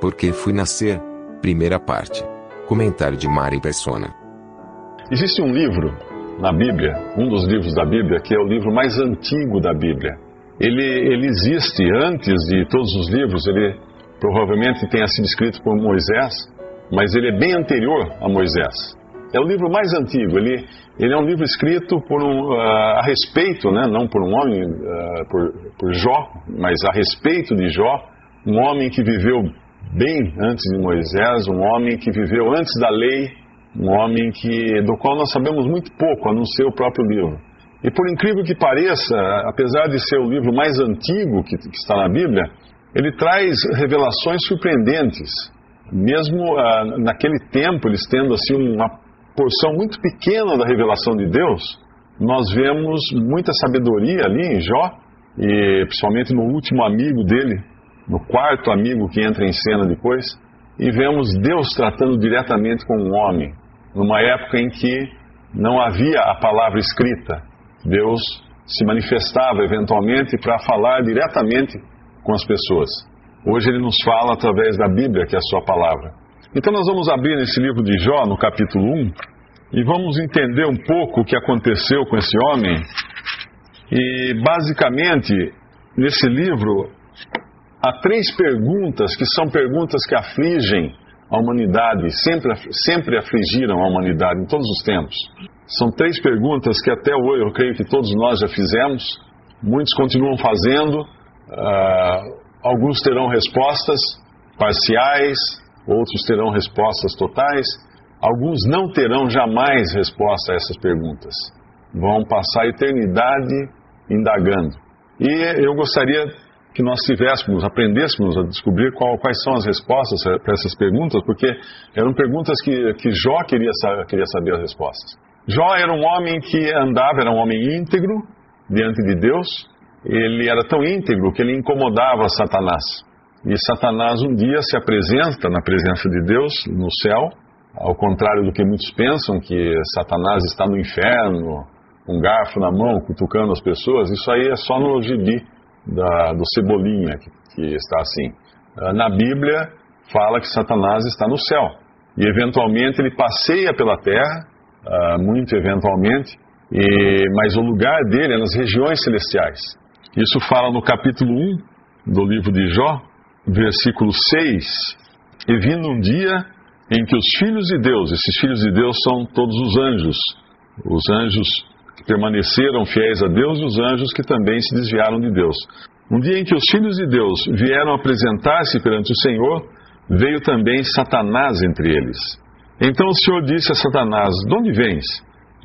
Por que fui nascer? Primeira parte. Comentário de Mari Persona. Existe um livro na Bíblia, um dos livros da Bíblia, que é o livro mais antigo da Bíblia. Ele, ele existe antes de todos os livros, ele provavelmente tenha sido escrito por Moisés, mas ele é bem anterior a Moisés. É o livro mais antigo, ele, ele é um livro escrito por um, uh, a respeito, né, não por um homem, uh, por, por Jó, mas a respeito de Jó, um homem que viveu bem antes de Moisés, um homem que viveu antes da lei, um homem que, do qual nós sabemos muito pouco, a não ser o próprio livro. E por incrível que pareça, apesar de ser o livro mais antigo que, que está na Bíblia, ele traz revelações surpreendentes. Mesmo uh, naquele tempo, eles tendo assim uma porção muito pequena da revelação de Deus, nós vemos muita sabedoria ali em Jó, e principalmente no último amigo dele, no quarto amigo que entra em cena depois, e vemos Deus tratando diretamente com um homem, numa época em que não havia a palavra escrita. Deus se manifestava eventualmente para falar diretamente com as pessoas. Hoje ele nos fala através da Bíblia, que é a sua palavra. Então nós vamos abrir nesse livro de Jó, no capítulo 1, e vamos entender um pouco o que aconteceu com esse homem. E basicamente, nesse livro, há três perguntas que são perguntas que afligem a humanidade, sempre, sempre afligiram a humanidade em todos os tempos. São três perguntas que até hoje eu creio que todos nós já fizemos, muitos continuam fazendo, uh, alguns terão respostas parciais, outros terão respostas totais, alguns não terão jamais resposta a essas perguntas. Vão passar a eternidade indagando. E eu gostaria que nós tivéssemos, aprendêssemos a descobrir qual, quais são as respostas para essas perguntas, porque eram perguntas que, que Jó queria, queria saber as respostas. Jó era um homem que andava, era um homem íntegro diante de Deus, ele era tão íntegro que ele incomodava Satanás. E Satanás um dia se apresenta na presença de Deus no céu, ao contrário do que muitos pensam, que Satanás está no inferno, um garfo na mão, cutucando as pessoas, isso aí é só no gibi da, do Cebolinha, que, que está assim. Ah, na Bíblia, fala que Satanás está no céu. E eventualmente ele passeia pela terra, uh, muito eventualmente, e, mas o lugar dele é nas regiões celestiais. Isso fala no capítulo 1 do livro de Jó, versículo 6. E vindo um dia em que os filhos de Deus, esses filhos de Deus são todos os anjos, os anjos permaneceram fiéis a Deus e os anjos que também se desviaram de Deus. Um dia em que os filhos de Deus vieram apresentar-se perante o Senhor, veio também Satanás entre eles. Então o Senhor disse a Satanás: De onde vens?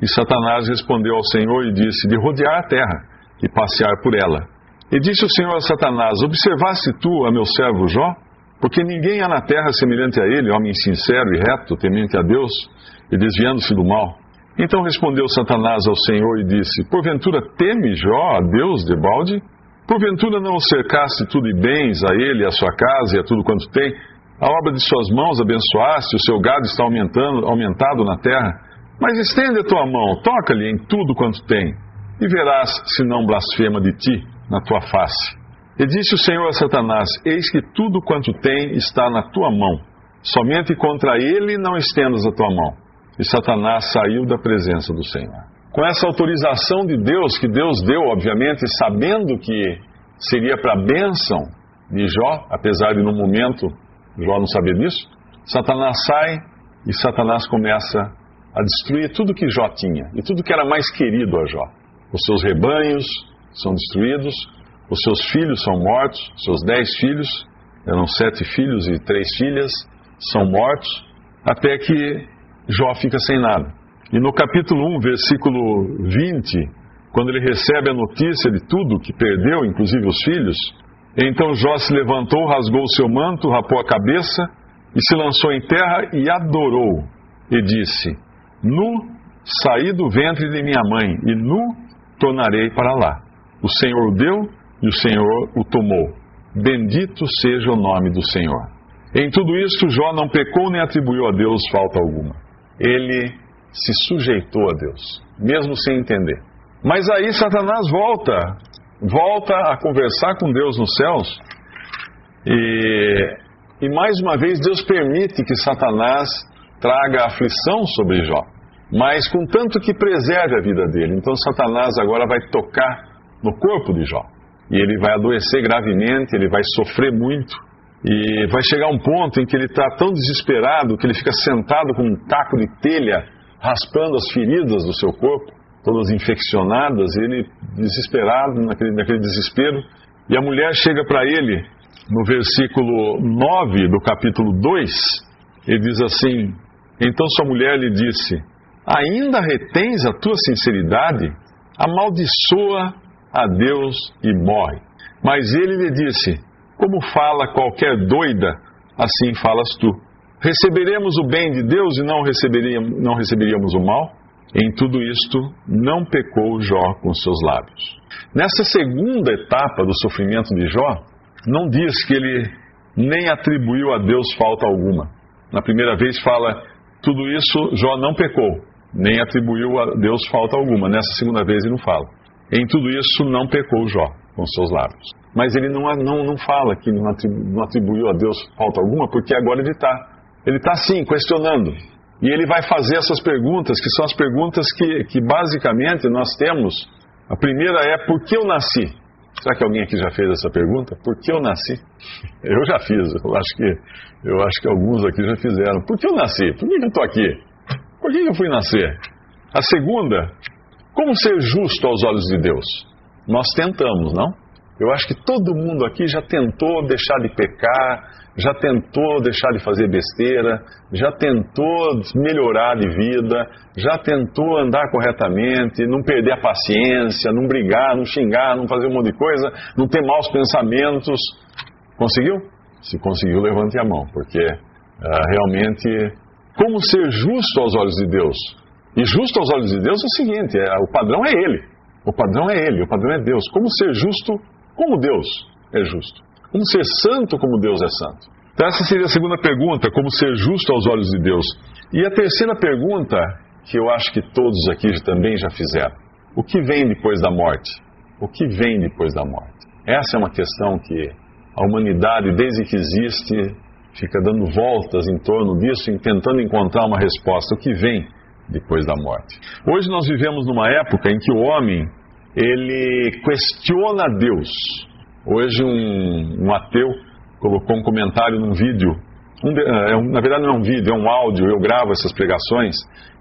E Satanás respondeu ao Senhor e disse: De rodear a terra e passear por ela. E disse o Senhor a Satanás: Observaste tu a meu servo Jó? Porque ninguém há na terra semelhante a ele, homem sincero e reto, temente a Deus e desviando-se do mal. Então respondeu Satanás ao Senhor e disse: Porventura teme Jó a Deus de balde? Porventura não o cercaste tudo de bens a ele, a sua casa e a tudo quanto tem? A obra de suas mãos abençoaste, o seu gado está aumentando, aumentado na terra. Mas estende a tua mão, toca-lhe em tudo quanto tem, e verás se não blasfema de ti na tua face. E disse o Senhor a Satanás: Eis que tudo quanto tem está na tua mão, somente contra ele não estendas a tua mão. E Satanás saiu da presença do Senhor. Com essa autorização de Deus, que Deus deu, obviamente, sabendo que seria para a bênção de Jó, apesar de no momento Jó não saber disso, Satanás sai e Satanás começa a destruir tudo que Jó tinha e tudo que era mais querido a Jó. Os seus rebanhos são destruídos, os seus filhos são mortos, seus dez filhos, eram sete filhos e três filhas, são mortos, até que Jó fica sem nada. E no capítulo 1, versículo 20, quando ele recebe a notícia de tudo que perdeu, inclusive os filhos, Então Jó se levantou, rasgou o seu manto, rapou a cabeça e se lançou em terra e adorou. E disse: Nu saí do ventre de minha mãe, e nu tornarei para lá. O Senhor o deu e o Senhor o tomou. Bendito seja o nome do Senhor. Em tudo isto, Jó não pecou nem atribuiu a Deus falta alguma. Ele se sujeitou a Deus, mesmo sem entender. Mas aí Satanás volta, volta a conversar com Deus nos céus. E, e mais uma vez Deus permite que Satanás traga aflição sobre Jó, mas contanto que preserve a vida dele. Então Satanás agora vai tocar no corpo de Jó. E ele vai adoecer gravemente, ele vai sofrer muito. E vai chegar um ponto em que ele está tão desesperado que ele fica sentado com um taco de telha, raspando as feridas do seu corpo, todas infeccionadas, ele desesperado naquele, naquele desespero. E a mulher chega para ele, no versículo 9 do capítulo 2, ele diz assim: Então sua mulher lhe disse: Ainda retens a tua sinceridade? Amaldiçoa a Deus e morre. Mas ele lhe disse: Como fala qualquer doida, assim falas tu. Receberemos o bem de Deus e não receberíamos, não receberíamos o mal? Em tudo isto, não pecou Jó com seus lábios. Nessa segunda etapa do sofrimento de Jó, não diz que ele nem atribuiu a Deus falta alguma. Na primeira vez fala, tudo isso Jó não pecou, nem atribuiu a Deus falta alguma. Nessa segunda vez ele não fala. Em tudo isso não pecou Jó com seus lábios. Mas ele não, não, não fala que não, não atribuiu a Deus falta alguma, porque agora ele está. Ele está sim, questionando. E ele vai fazer essas perguntas, que são as perguntas que, que basicamente nós temos. A primeira é: por que eu nasci? Será que alguém aqui já fez essa pergunta? Por que eu nasci? Eu já fiz, eu acho que, eu acho que alguns aqui já fizeram. Por que eu nasci? Por que eu estou aqui? Por que eu fui nascer? A segunda como ser justo aos olhos de Deus? Nós tentamos, não? Eu acho que todo mundo aqui já tentou deixar de pecar, já tentou deixar de fazer besteira, já tentou melhorar de vida, já tentou andar corretamente, não perder a paciência, não brigar, não xingar, não fazer um monte de coisa, não ter maus pensamentos. Conseguiu? Se conseguiu, levante a mão, porque uh, realmente, como ser justo aos olhos de Deus? E justo aos olhos de Deus é o seguinte: é, o padrão é Ele. O padrão é Ele, o padrão é Deus. Como ser justo como Deus é justo? Como ser santo como Deus é santo? Então, essa seria a segunda pergunta: como ser justo aos olhos de Deus? E a terceira pergunta, que eu acho que todos aqui também já fizeram: o que vem depois da morte? O que vem depois da morte? Essa é uma questão que a humanidade, desde que existe, fica dando voltas em torno disso, tentando encontrar uma resposta. O que vem depois da morte. Hoje nós vivemos numa época em que o homem ele questiona Deus. Hoje um, um ateu colocou um comentário num vídeo. Um, é, na verdade não é um vídeo, é um áudio. Eu gravo essas pregações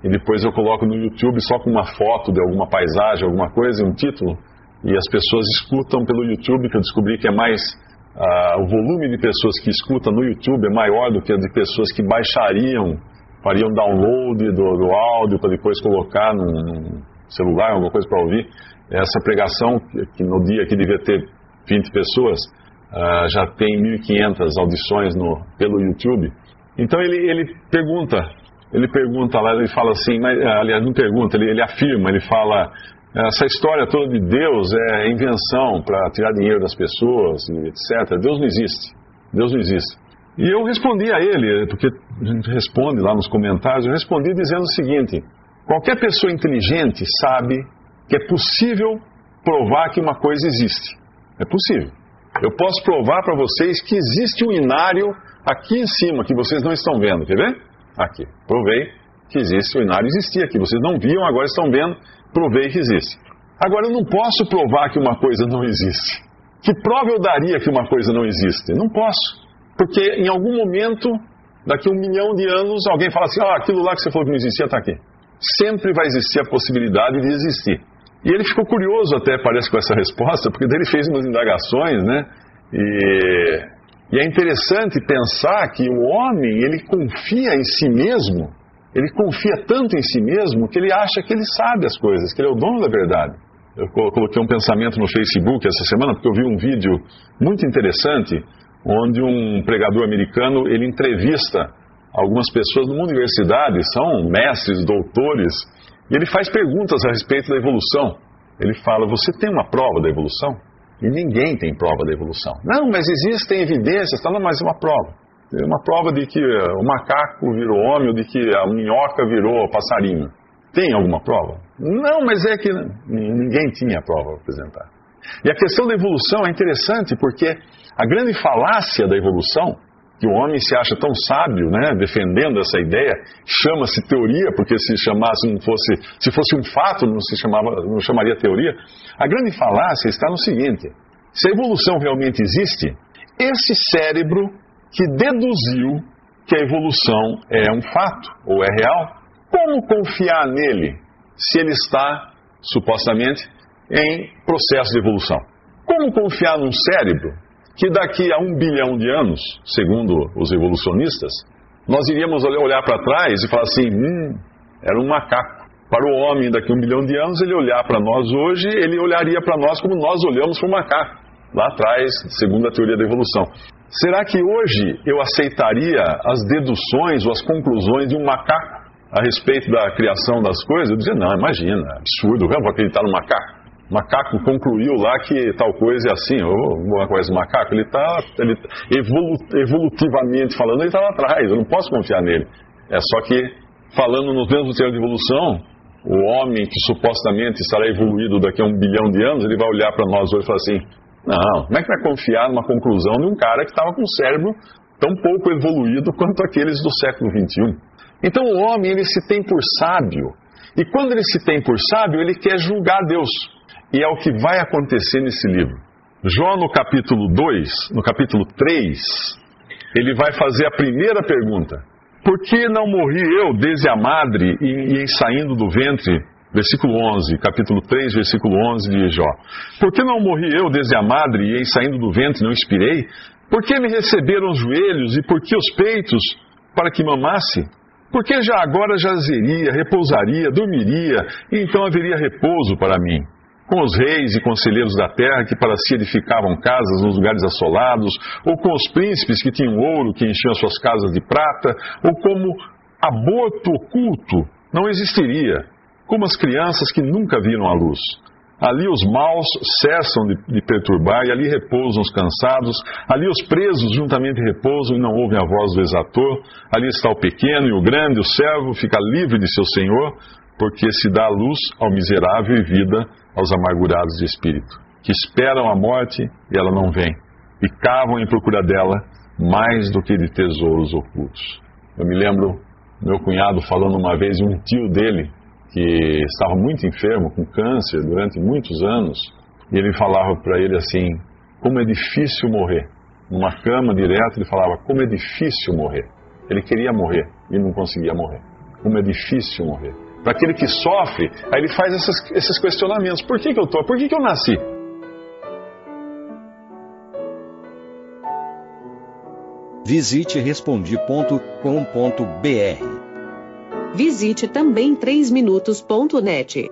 e depois eu coloco no YouTube só com uma foto de alguma paisagem, alguma coisa, um título. E as pessoas escutam pelo YouTube, que eu descobri que é mais Uh, o volume de pessoas que escutam no YouTube é maior do que a de pessoas que baixariam fariam download do, do áudio para depois colocar num celular, alguma coisa para ouvir. Essa pregação, que no dia que devia ter 20 pessoas, uh, já tem 1.500 audições no, pelo YouTube. Então ele, ele pergunta, ele pergunta lá, ele fala assim, mas, eh, aliás, não pergunta, ele, ele afirma, ele fala, essa história toda de Deus é invenção para tirar dinheiro das pessoas, etc. Deus não existe. Deus não existe. E eu respondi a ele, porque a gente responde lá nos comentários, eu respondi dizendo o seguinte: qualquer pessoa inteligente sabe que é possível provar que uma coisa existe. É possível. Eu posso provar para vocês que existe um inário aqui em cima, que vocês não estão vendo. Quer ver? Aqui. Provei que existe. O inário existia aqui. Vocês não viam, agora estão vendo. Provei que existe. Agora, eu não posso provar que uma coisa não existe. Que prova eu daria que uma coisa não existe? Não posso. Porque em algum momento, daqui a um milhão de anos, alguém fala assim: ah, aquilo lá que você falou que não existia está aqui. Sempre vai existir a possibilidade de existir. E ele ficou curioso até, parece, com essa resposta, porque daí ele fez umas indagações, né? E, e é interessante pensar que o homem, ele confia em si mesmo, ele confia tanto em si mesmo que ele acha que ele sabe as coisas, que ele é o dono da verdade. eu coloquei um pensamento no Facebook essa semana, porque eu vi um vídeo muito interessante, onde um pregador americano, ele entrevista algumas pessoas numa universidade, são mestres, doutores, e ele faz perguntas a respeito da evolução. Ele fala: Você tem uma prova da evolução? E ninguém tem prova da evolução. Não, mas existem evidências, tá, não, mas é uma prova. É uma prova de que o macaco virou homem ou de que a minhoca virou passarinho. Tem alguma prova? Não, mas é que ninguém tinha prova para apresentar. E a questão da evolução é interessante porque a grande falácia da evolução que o homem se acha tão sábio, né, defendendo essa ideia, chama-se teoria, porque se chamasse não fosse, se fosse um fato, não se chamava, não chamaria teoria. A grande falácia está no seguinte: se a evolução realmente existe, esse cérebro que deduziu que a evolução é um fato ou é real, como confiar nele se ele está supostamente em processo de evolução? Como confiar num cérebro que daqui a um bilhão de anos, segundo os evolucionistas, nós iríamos olhar para trás e falar assim: hum, era um macaco. Para o homem, daqui a um bilhão de anos, ele olhar para nós hoje, ele olharia para nós como nós olhamos para o macaco, lá atrás, segundo a teoria da evolução. Será que hoje eu aceitaria as deduções ou as conclusões de um macaco a respeito da criação das coisas? Eu dizia: não, imagina, absurdo, eu vou acreditar no macaco macaco concluiu lá que tal coisa é assim, ou uma coisa do macaco, ele está evolu, evolutivamente falando, ele está lá atrás, eu não posso confiar nele. É só que, falando nos mesmos termos de evolução, o homem que supostamente estará evoluído daqui a um bilhão de anos, ele vai olhar para nós hoje e falar assim: não, como é que vai confiar numa conclusão de um cara que estava com um cérebro tão pouco evoluído quanto aqueles do século XXI? Então o homem, ele se tem por sábio. E quando ele se tem por sábio, ele quer julgar Deus. E é o que vai acontecer nesse livro. Jó, no capítulo 2, no capítulo 3, ele vai fazer a primeira pergunta: Por que não morri eu desde a madre e, em saindo do ventre? Versículo 11, capítulo 3, versículo 11 de Jó. Por que não morri eu desde a madre e em saindo do ventre não expirei? Por que me receberam os joelhos e por que os peitos para que mamasse? Porque já agora jazeria, repousaria, dormiria, e então haveria repouso para mim com os reis e conselheiros da terra que para si edificavam casas nos lugares assolados, ou com os príncipes que tinham ouro que enchiam suas casas de prata, ou como aborto oculto não existiria, como as crianças que nunca viram a luz. Ali os maus cessam de, de, perturbar e ali repousam os cansados. Ali os presos juntamente repousam e não ouvem a voz do exator. Ali está o pequeno e o grande, o servo fica livre de seu senhor, porque se dá luz ao miserável e vida aos amargurados de espírito, que esperam a morte e ela não vem, e cavam em procura dela mais do que de tesouros ocultos. Eu me lembro meu cunhado falando uma vez de um tio dele que estava muito enfermo com câncer durante muitos anos, e ele falava para ele assim: como é difícil morrer. Numa cama direto, ele falava: como é difícil morrer. Ele queria morrer e não conseguia morrer. Como é difícil morrer para aquele que sofre, aí ele faz esses, esses questionamentos. Por que, que eu estou? Por que, que eu nasci? Visite respondi.com.br. Visite também 3minutos.net.